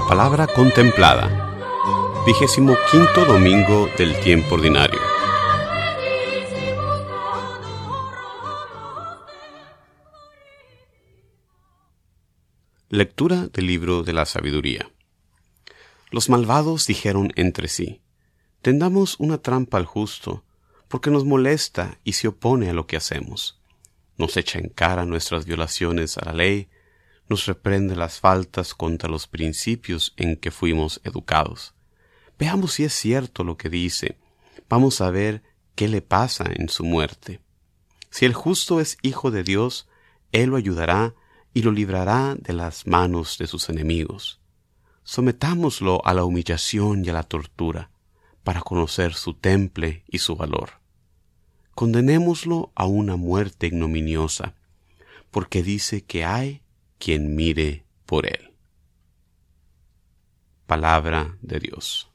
La palabra contemplada. Vigésimo quinto domingo del tiempo ordinario. Lectura del libro de la sabiduría. Los malvados dijeron entre sí, Tendamos una trampa al justo, porque nos molesta y se opone a lo que hacemos. Nos echa en cara nuestras violaciones a la ley, nos reprende las faltas contra los principios en que fuimos educados. Veamos si es cierto lo que dice. Vamos a ver qué le pasa en su muerte. Si el justo es hijo de Dios, Él lo ayudará y lo librará de las manos de sus enemigos. Sometámoslo a la humillación y a la tortura, para conocer su temple y su valor. Condenémoslo a una muerte ignominiosa, porque dice que hay quien mire por él. Palabra de Dios.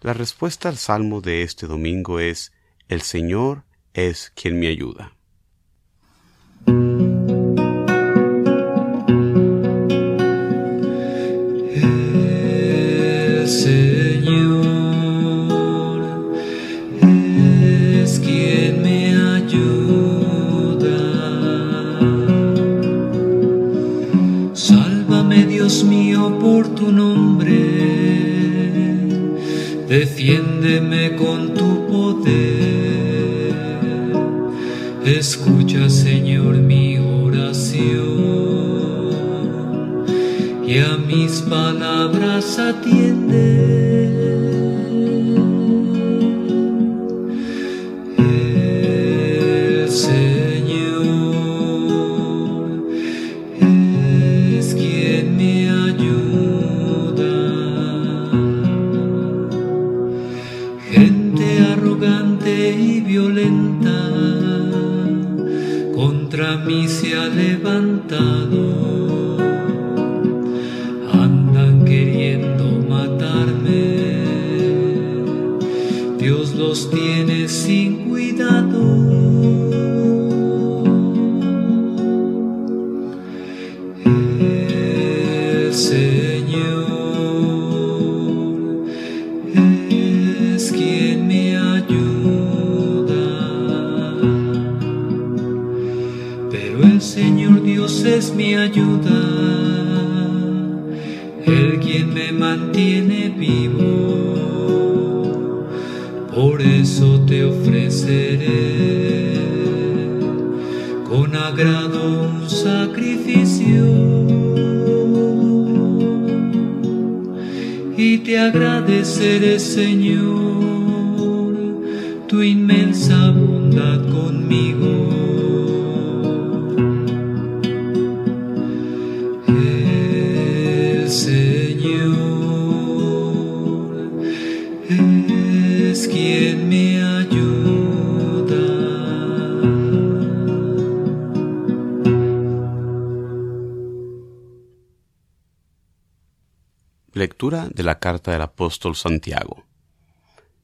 La respuesta al salmo de este domingo es, El Señor es quien me ayuda. Defiéndeme con tu poder. Escucha, Señor, mi oración y a mis palabras atiende. Sacrificio. Y te agradeceré, Señor, tu inmensa bondad Lectura de la carta del apóstol Santiago.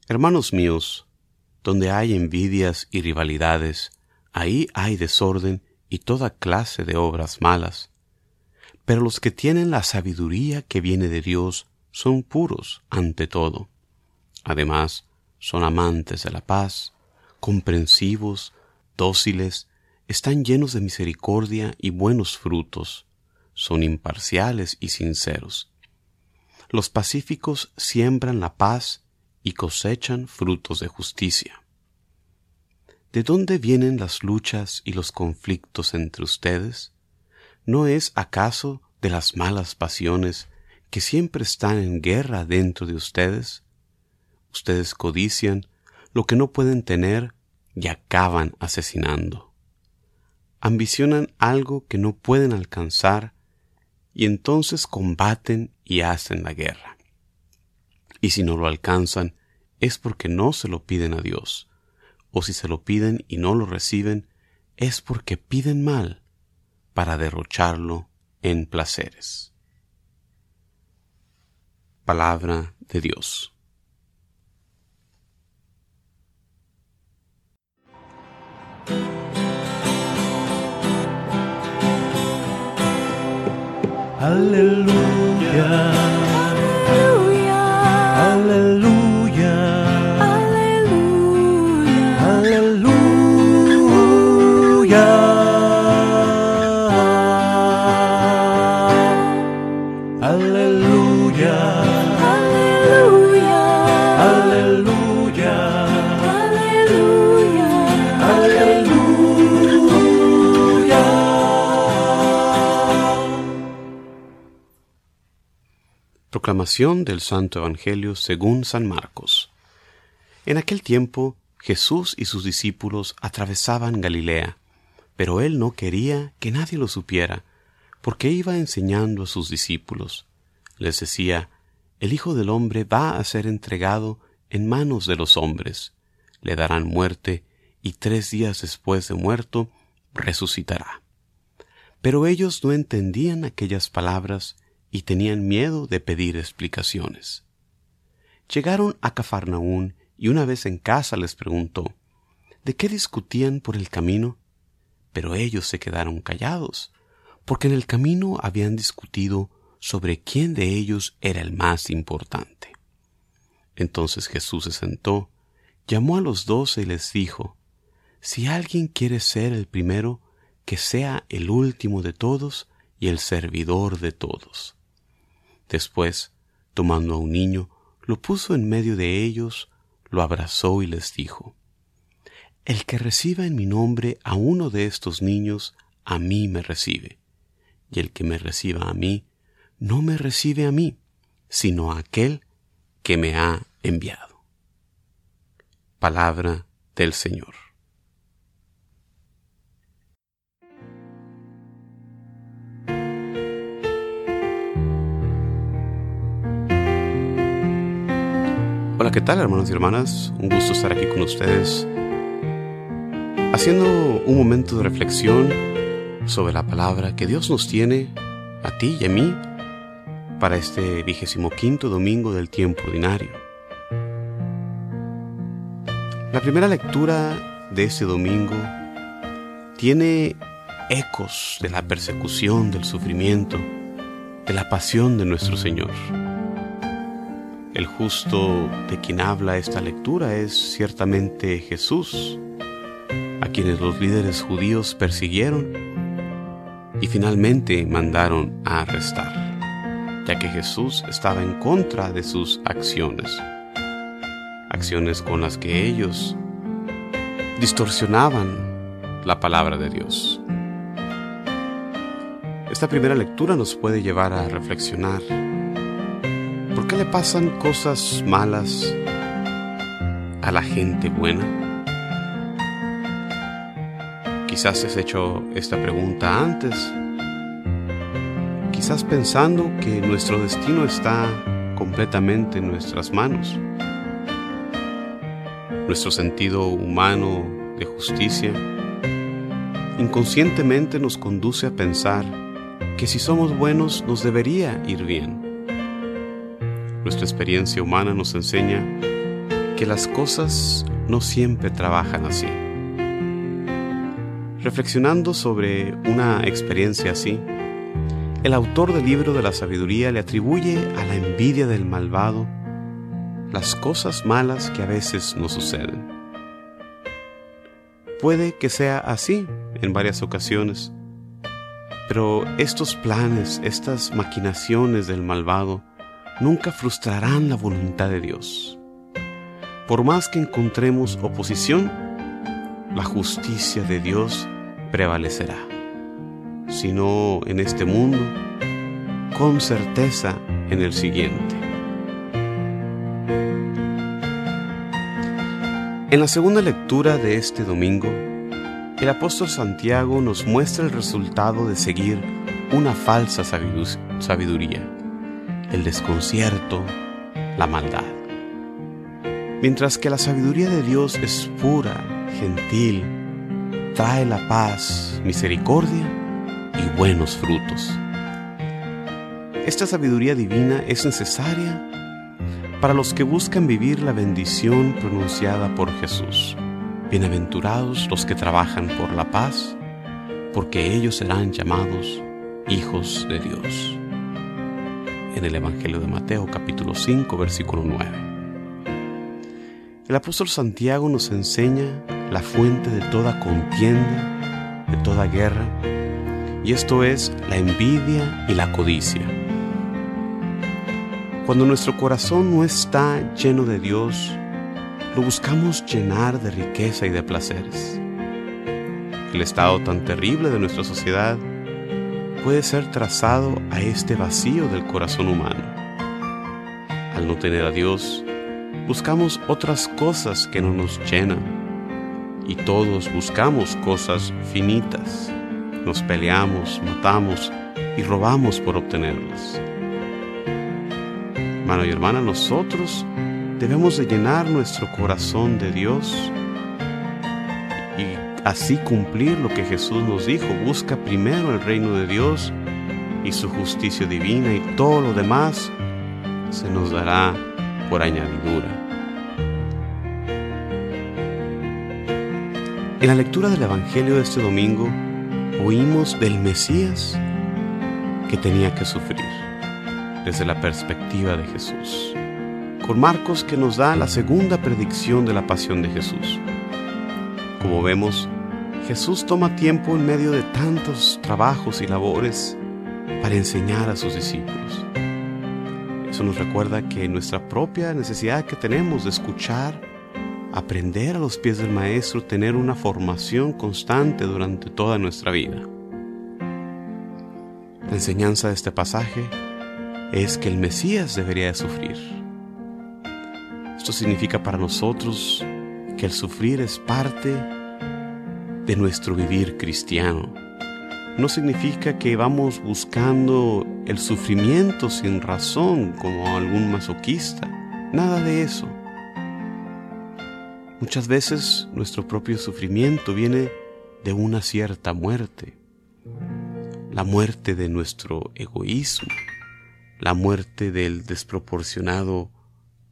Hermanos míos, donde hay envidias y rivalidades, ahí hay desorden y toda clase de obras malas. Pero los que tienen la sabiduría que viene de Dios son puros ante todo. Además, son amantes de la paz, comprensivos, dóciles, están llenos de misericordia y buenos frutos, son imparciales y sinceros los pacíficos siembran la paz y cosechan frutos de justicia. ¿De dónde vienen las luchas y los conflictos entre ustedes? ¿No es acaso de las malas pasiones que siempre están en guerra dentro de ustedes? Ustedes codician lo que no pueden tener y acaban asesinando. Ambicionan algo que no pueden alcanzar y entonces combaten y hacen la guerra. Y si no lo alcanzan, es porque no se lo piden a Dios, o si se lo piden y no lo reciben, es porque piden mal para derrocharlo en placeres. Palabra de Dios. Aleluya. Aleluya. Del Santo Evangelio según San Marcos. En aquel tiempo Jesús y sus discípulos atravesaban Galilea, pero él no quería que nadie lo supiera, porque iba enseñando a sus discípulos. Les decía, el Hijo del Hombre va a ser entregado en manos de los hombres, le darán muerte, y tres días después de muerto resucitará. Pero ellos no entendían aquellas palabras y tenían miedo de pedir explicaciones. Llegaron a Cafarnaún y una vez en casa les preguntó, ¿de qué discutían por el camino? Pero ellos se quedaron callados, porque en el camino habían discutido sobre quién de ellos era el más importante. Entonces Jesús se sentó, llamó a los doce y les dijo, Si alguien quiere ser el primero, que sea el último de todos y el servidor de todos. Después, tomando a un niño, lo puso en medio de ellos, lo abrazó y les dijo, El que reciba en mi nombre a uno de estos niños, a mí me recibe, y el que me reciba a mí, no me recibe a mí, sino a aquel que me ha enviado. Palabra del Señor. ¿Qué tal hermanos y hermanas? Un gusto estar aquí con ustedes haciendo un momento de reflexión sobre la palabra que Dios nos tiene a ti y a mí para este vigésimo quinto domingo del tiempo ordinario. La primera lectura de este domingo tiene ecos de la persecución, del sufrimiento, de la pasión de nuestro Señor. El justo de quien habla esta lectura es ciertamente Jesús, a quienes los líderes judíos persiguieron y finalmente mandaron a arrestar, ya que Jesús estaba en contra de sus acciones, acciones con las que ellos distorsionaban la palabra de Dios. Esta primera lectura nos puede llevar a reflexionar ¿Por qué le pasan cosas malas a la gente buena? Quizás has hecho esta pregunta antes, quizás pensando que nuestro destino está completamente en nuestras manos. Nuestro sentido humano de justicia inconscientemente nos conduce a pensar que si somos buenos nos debería ir bien. Nuestra experiencia humana nos enseña que las cosas no siempre trabajan así. Reflexionando sobre una experiencia así, el autor del libro de la sabiduría le atribuye a la envidia del malvado las cosas malas que a veces nos suceden. Puede que sea así en varias ocasiones, pero estos planes, estas maquinaciones del malvado, nunca frustrarán la voluntad de Dios. Por más que encontremos oposición, la justicia de Dios prevalecerá. Si no en este mundo, con certeza en el siguiente. En la segunda lectura de este domingo, el apóstol Santiago nos muestra el resultado de seguir una falsa sabiduría el desconcierto, la maldad. Mientras que la sabiduría de Dios es pura, gentil, trae la paz, misericordia y buenos frutos. Esta sabiduría divina es necesaria para los que buscan vivir la bendición pronunciada por Jesús. Bienaventurados los que trabajan por la paz, porque ellos serán llamados hijos de Dios. En el Evangelio de Mateo capítulo 5 versículo 9. El apóstol Santiago nos enseña la fuente de toda contienda, de toda guerra, y esto es la envidia y la codicia. Cuando nuestro corazón no está lleno de Dios, lo buscamos llenar de riqueza y de placeres. El estado tan terrible de nuestra sociedad puede ser trazado a este vacío del corazón humano. Al no tener a Dios, buscamos otras cosas que no nos llenan. Y todos buscamos cosas finitas. Nos peleamos, matamos y robamos por obtenerlas. Hermano y hermana, nosotros debemos de llenar nuestro corazón de Dios y así cumplir lo que Jesús nos dijo. Busca primero el reino de Dios y su justicia divina y todo lo demás se nos dará por añadidura. En la lectura del Evangelio de este domingo oímos del Mesías que tenía que sufrir desde la perspectiva de Jesús, con Marcos que nos da la segunda predicción de la pasión de Jesús. Como vemos, Jesús toma tiempo en medio de tantos trabajos y labores para enseñar a sus discípulos. Eso nos recuerda que nuestra propia necesidad que tenemos de escuchar, aprender a los pies del Maestro, tener una formación constante durante toda nuestra vida. La enseñanza de este pasaje es que el Mesías debería de sufrir. Esto significa para nosotros que el sufrir es parte de nuestro vivir cristiano. No significa que vamos buscando el sufrimiento sin razón como algún masoquista. Nada de eso. Muchas veces nuestro propio sufrimiento viene de una cierta muerte. La muerte de nuestro egoísmo, la muerte del desproporcionado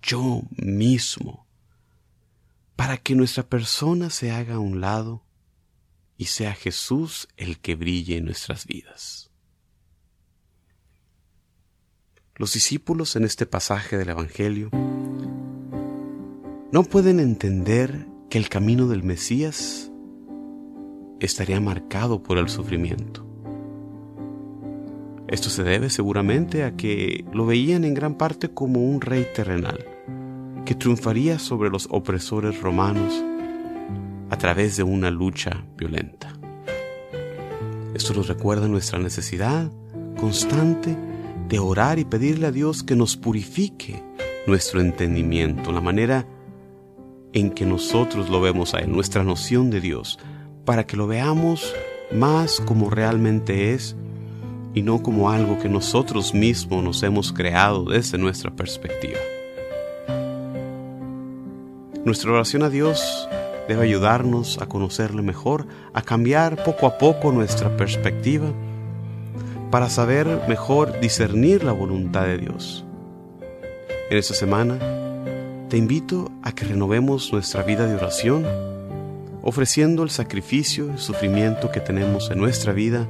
yo mismo, para que nuestra persona se haga a un lado y sea Jesús el que brille en nuestras vidas. Los discípulos en este pasaje del Evangelio no pueden entender que el camino del Mesías estaría marcado por el sufrimiento. Esto se debe seguramente a que lo veían en gran parte como un rey terrenal, que triunfaría sobre los opresores romanos a través de una lucha violenta. Esto nos recuerda nuestra necesidad constante de orar y pedirle a Dios que nos purifique nuestro entendimiento, la manera en que nosotros lo vemos a Él, nuestra noción de Dios, para que lo veamos más como realmente es y no como algo que nosotros mismos nos hemos creado desde nuestra perspectiva. Nuestra oración a Dios debe ayudarnos a conocerle mejor, a cambiar poco a poco nuestra perspectiva para saber mejor discernir la voluntad de Dios. En esta semana te invito a que renovemos nuestra vida de oración, ofreciendo el sacrificio y sufrimiento que tenemos en nuestra vida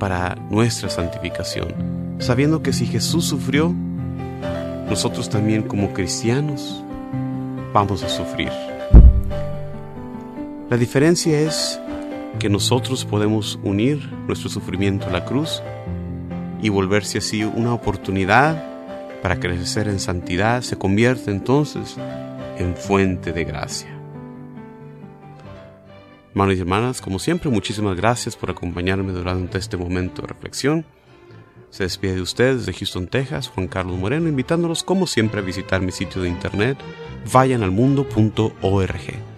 para nuestra santificación, sabiendo que si Jesús sufrió, nosotros también como cristianos vamos a sufrir. La diferencia es que nosotros podemos unir nuestro sufrimiento a la cruz y volverse así una oportunidad para crecer en santidad, se convierte entonces en fuente de gracia. Hermanos y hermanas, como siempre, muchísimas gracias por acompañarme durante este momento de reflexión. Se despide de ustedes de Houston, Texas, Juan Carlos Moreno, invitándolos como siempre a visitar mi sitio de internet vayanalmundo.org.